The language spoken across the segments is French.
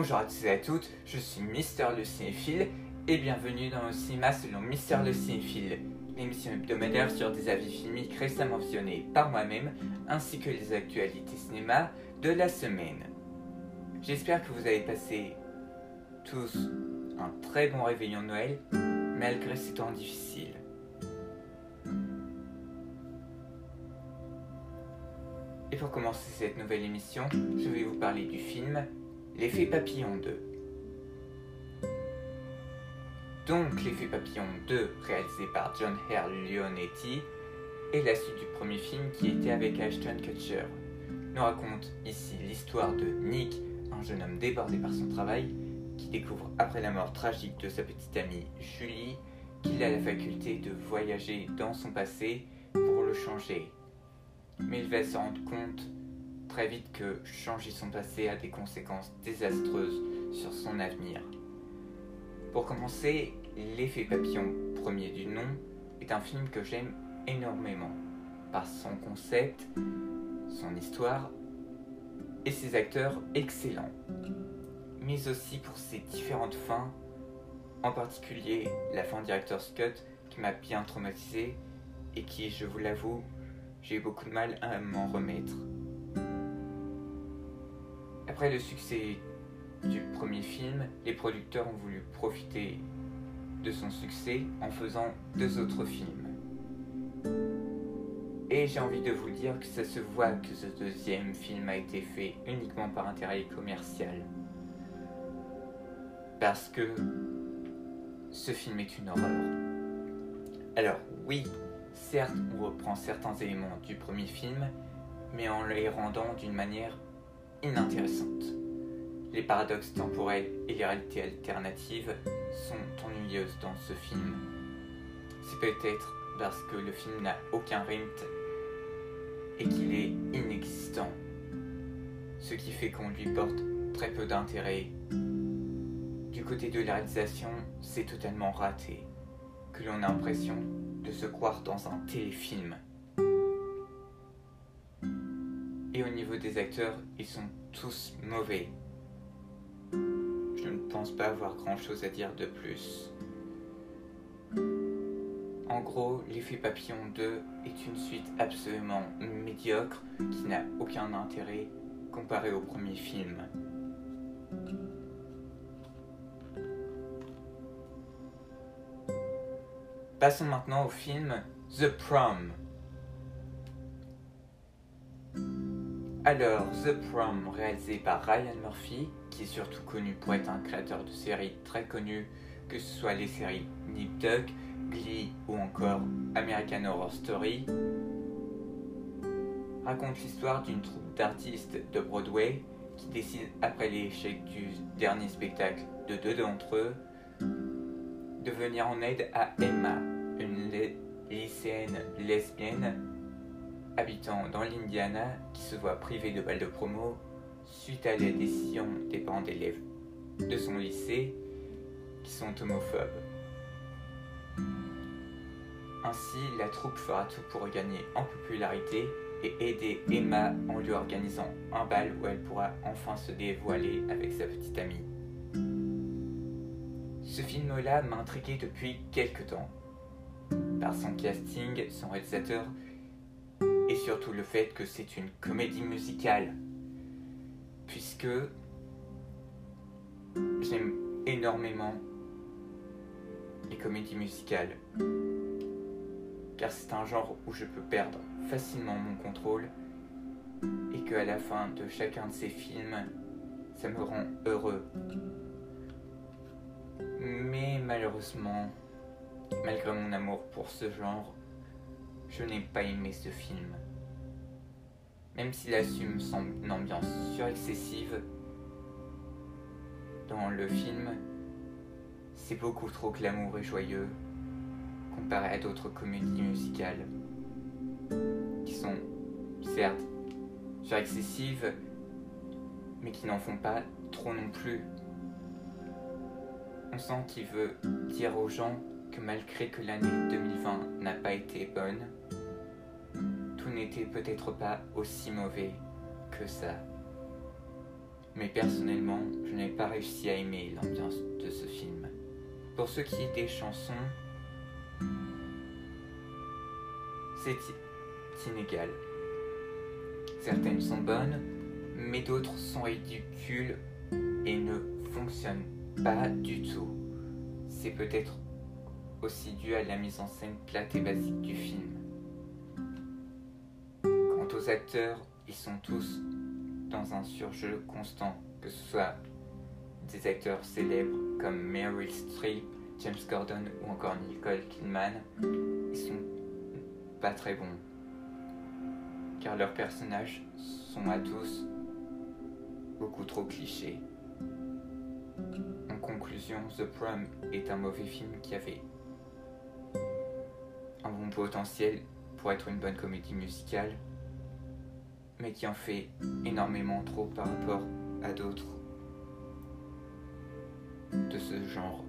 Bonjour à tous et à toutes, je suis Mister le Cinéphile et bienvenue dans le cinéma selon Mister le Cinéphile, l'émission hebdomadaire sur des avis filmiques récemment visionnés par moi-même ainsi que les actualités cinéma de la semaine. J'espère que vous avez passé tous un très bon réveillon de Noël malgré ces temps difficiles. Et pour commencer cette nouvelle émission, je vais vous parler du film L'effet papillon 2. Donc l'effet papillon 2, réalisé par John Hare Leonetti, est la suite du premier film qui était avec Ashton Kutcher. Nous raconte ici l'histoire de Nick, un jeune homme débordé par son travail, qui découvre après la mort tragique de sa petite amie Julie qu'il a la faculté de voyager dans son passé pour le changer mais il va se rendre compte très vite que changer son passé a des conséquences désastreuses sur son avenir. Pour commencer, L'effet papillon premier du nom est un film que j'aime énormément par son concept, son histoire et ses acteurs excellents, mais aussi pour ses différentes fins, en particulier la fin directeur Scott qui m'a bien traumatisé et qui, je vous l'avoue, j'ai eu beaucoup de mal à m'en remettre. Après le succès du premier film, les producteurs ont voulu profiter de son succès en faisant deux autres films. Et j'ai envie de vous dire que ça se voit que ce deuxième film a été fait uniquement par intérêt commercial. Parce que ce film est une horreur. Alors oui, Certes, on reprend certains éléments du premier film, mais en les rendant d'une manière inintéressante. Les paradoxes temporels et les réalités alternatives sont ennuyeuses dans ce film. C'est peut-être parce que le film n'a aucun rythme et qu'il est inexistant, ce qui fait qu'on lui porte très peu d'intérêt. Du côté de la réalisation, c'est totalement raté, que l'on a l'impression de se croire dans un téléfilm. Niveau des acteurs, ils sont tous mauvais. Je ne pense pas avoir grand chose à dire de plus. En gros, L'effet papillon 2 est une suite absolument médiocre qui n'a aucun intérêt comparé au premier film. Passons maintenant au film The Prom. Alors, The Prom, réalisé par Ryan Murphy, qui est surtout connu pour être un créateur de séries très connu, que ce soit les séries Nip Tuck, Glee ou encore American Horror Story, raconte l'histoire d'une troupe d'artistes de Broadway qui décide, après l'échec du dernier spectacle de deux d'entre eux, de venir en aide à Emma, une lycéenne lesbienne habitant dans l'Indiana qui se voit privée de balles de promo suite à la décision des parents d'élèves de son lycée qui sont homophobes. Ainsi, la troupe fera tout pour gagner en popularité et aider Emma en lui organisant un bal où elle pourra enfin se dévoiler avec sa petite amie. Ce film-là m'a intrigué depuis quelques temps, par son casting, son réalisateur, surtout le fait que c'est une comédie musicale, puisque j'aime énormément les comédies musicales, car c'est un genre où je peux perdre facilement mon contrôle, et que à la fin de chacun de ces films, ça me rend heureux. Mais malheureusement, malgré mon amour pour ce genre, je n'ai pas aimé ce film. Même s'il assume son ambiance surexcessive, dans le film, c'est beaucoup trop glamour et joyeux comparé à d'autres comédies musicales qui sont certes surexcessives, mais qui n'en font pas trop non plus. On sent qu'il veut dire aux gens que malgré que l'année 2020 n'a pas été bonne, n'était peut-être pas aussi mauvais que ça. Mais personnellement, je n'ai pas réussi à aimer l'ambiance de ce film. Pour ce qui est des chansons, c'est inégal. Certaines sont bonnes, mais d'autres sont ridicules et ne fonctionnent pas du tout. C'est peut-être aussi dû à la mise en scène plate et basique du film. Acteurs, ils sont tous dans un surjeu constant, que ce soit des acteurs célèbres comme Meryl Streep, James Gordon ou encore Nicole Kidman, ils sont pas très bons. Car leurs personnages sont à tous beaucoup trop clichés. En conclusion, The Prom est un mauvais film qui avait un bon potentiel pour être une bonne comédie musicale, mais qui en fait énormément trop par rapport à d'autres de ce genre.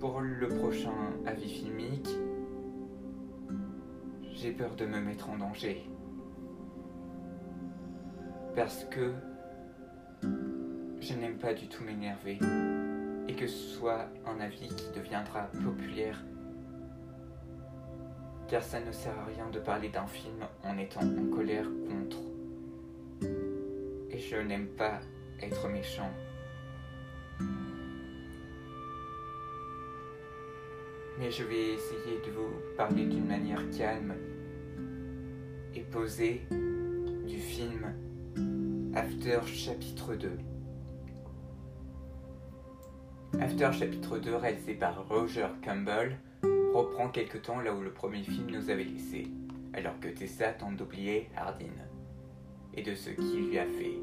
Pour le prochain avis filmique, j'ai peur de me mettre en danger. Parce que je n'aime pas du tout m'énerver et que ce soit un avis qui deviendra populaire car ça ne sert à rien de parler d'un film en étant en colère contre. Et je n'aime pas être méchant. Mais je vais essayer de vous parler d'une manière calme et posée du film After chapitre 2. After chapitre 2 réalisé par Roger Campbell reprend quelque temps là où le premier film nous avait laissé, alors que Tessa tente d'oublier Hardin et de ce qu'il lui a fait.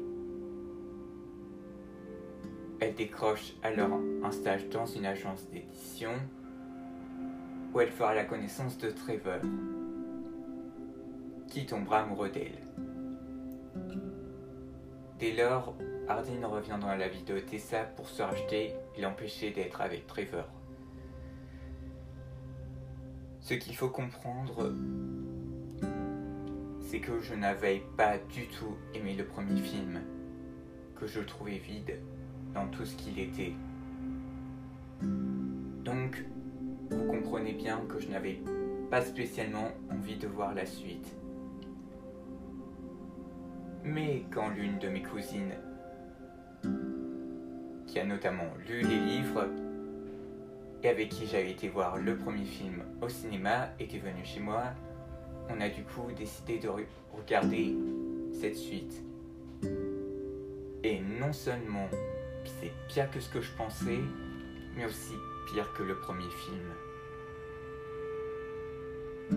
Elle décroche alors un stage dans une agence d'édition où elle fera la connaissance de Trevor, qui tombera amoureux d'elle. Dès lors, Hardin revient dans la vie de Tessa pour se racheter et l'empêcher d'être avec Trevor. Ce qu'il faut comprendre, c'est que je n'avais pas du tout aimé le premier film, que je trouvais vide dans tout ce qu'il était. Donc, vous comprenez bien que je n'avais pas spécialement envie de voir la suite. Mais quand l'une de mes cousines, qui a notamment lu les livres, et avec qui j'avais été voir le premier film au cinéma était venu chez moi, on a du coup décidé de regarder cette suite. Et non seulement c'est pire que ce que je pensais, mais aussi pire que le premier film.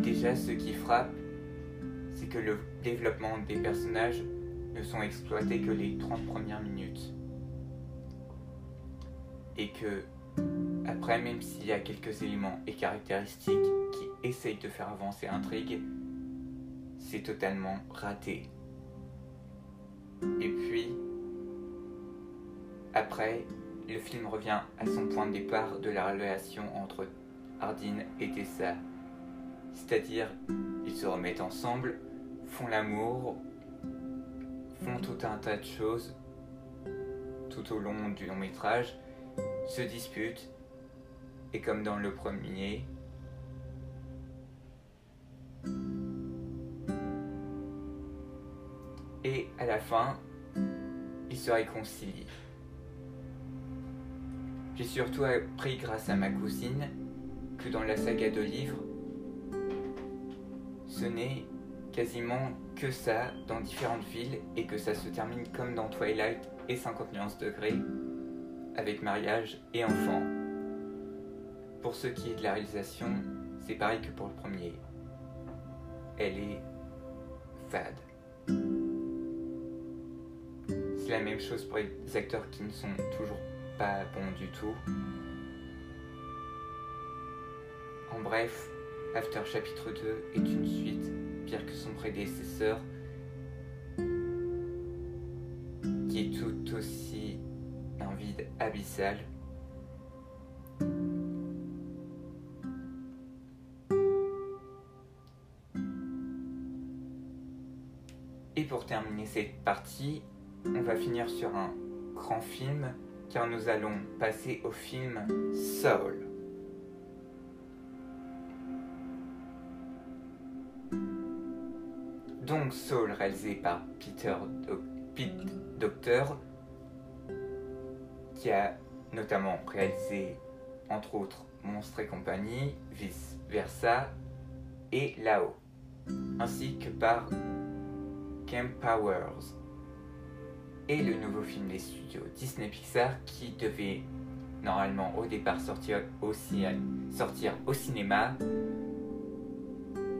Déjà, ce qui frappe, c'est que le développement des personnages ne sont exploités que les 30 premières minutes. Et que après, même s'il y a quelques éléments et caractéristiques qui essayent de faire avancer l'intrigue, c'est totalement raté. Et puis, après, le film revient à son point de départ de la relation entre Hardin et Tessa. C'est-à-dire, ils se remettent ensemble, font l'amour, font tout un tas de choses tout au long du long métrage, se disputent, et comme dans le premier, et à la fin, ils se réconcilient. J'ai surtout appris grâce à ma cousine que dans la saga de livres, ce n'est quasiment que ça dans différentes villes et que ça se termine comme dans Twilight et 50 nuances degrés avec mariage et enfants. Pour ce qui est de la réalisation, c'est pareil que pour le premier. Elle est fade. C'est la même chose pour les acteurs qui ne sont toujours pas bons du tout. En bref, After chapitre 2 est une suite pire que son prédécesseur qui est tout aussi un vide abyssal. Cette partie, on va finir sur un grand film car nous allons passer au film Soul. Donc Soul réalisé par Peter Pete Doctor qui a notamment réalisé entre autres Monstre et compagnie, Vice Versa et Lao, ainsi que par Camp Powers et le nouveau film des studios Disney Pixar qui devait normalement au départ sortir, sortir au cinéma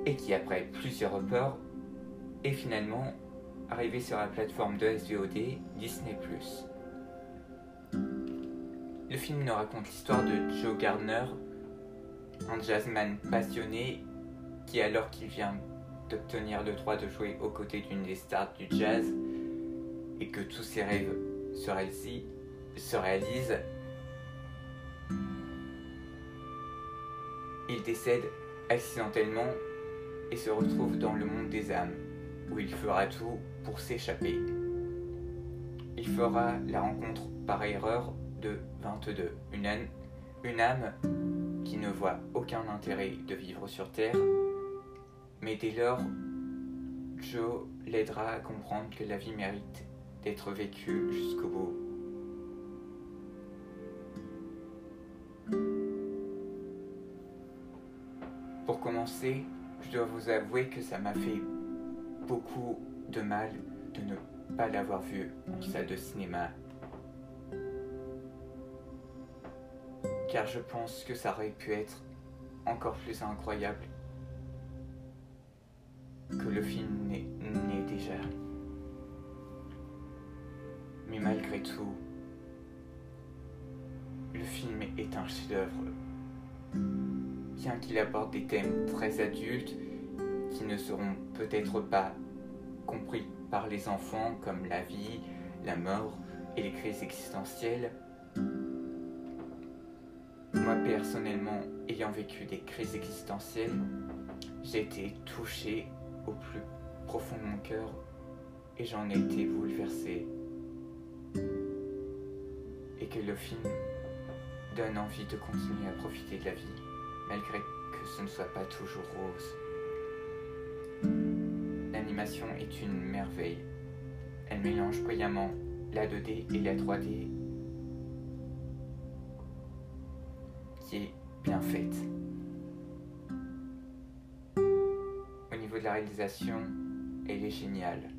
et qui après plusieurs reports est finalement arrivé sur la plateforme de SVOD Disney ⁇ Le film nous raconte l'histoire de Joe Gardner, un jazzman passionné qui alors qu'il vient d'obtenir le droit de jouer aux côtés d'une des stars du jazz, et que tous ses rêves se réalisent, il décède accidentellement et se retrouve dans le monde des âmes, où il fera tout pour s'échapper. Il fera la rencontre par erreur de 22, une âme, une âme qui ne voit aucun intérêt de vivre sur Terre, mais dès lors, Joe l'aidera à comprendre que la vie mérite d'être vécu jusqu'au bout. Pour commencer, je dois vous avouer que ça m'a fait beaucoup de mal de ne pas l'avoir vu en salle de cinéma. Car je pense que ça aurait pu être encore plus incroyable que le film n'est déjà. Mais malgré tout, le film est un chef-d'œuvre. Bien qu'il aborde des thèmes très adultes qui ne seront peut-être pas compris par les enfants comme la vie, la mort et les crises existentielles, moi personnellement, ayant vécu des crises existentielles, j'ai été touché au plus profond de mon cœur et j'en ai été bouleversé et que le film donne envie de continuer à profiter de la vie, malgré que ce ne soit pas toujours rose. L'animation est une merveille. Elle mélange brillamment la 2D et la 3D, qui est bien faite. La réalisation, elle est géniale.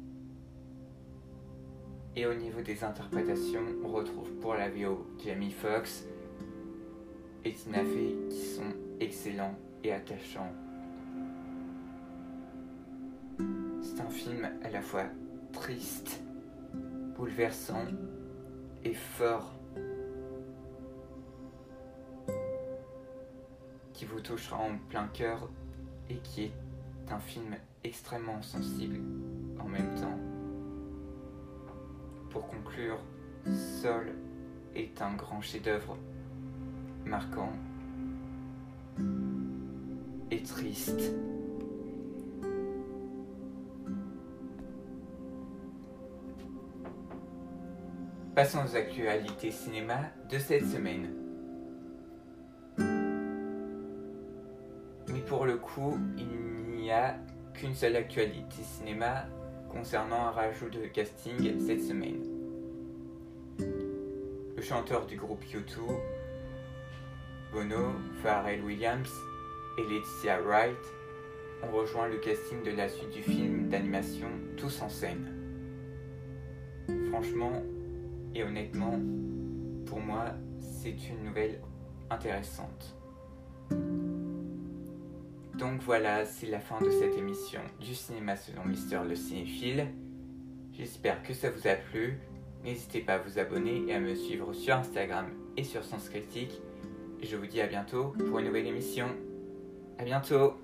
Et au niveau des interprétations, on retrouve pour la VO Jamie Foxx et Tina Fey qui sont excellents et attachants. C'est un film à la fois triste, bouleversant et fort qui vous touchera en plein cœur et qui est un film extrêmement sensible en même temps. Pour conclure, Sol est un grand chef-d'œuvre, marquant et triste. Passons aux actualités cinéma de cette semaine. Mais pour le coup, il n'y a qu'une seule actualité cinéma concernant un rajout de casting cette semaine. Le chanteur du groupe U2, Bono, Pharrell Williams et Laetitia Wright ont rejoint le casting de la suite du film d'animation Tous en scène. Franchement et honnêtement, pour moi, c'est une nouvelle intéressante. Donc voilà, c'est la fin de cette émission du cinéma selon Mister le cinéphile. J'espère que ça vous a plu. N'hésitez pas à vous abonner et à me suivre sur Instagram et sur Sens Critique. Je vous dis à bientôt pour une nouvelle émission. À bientôt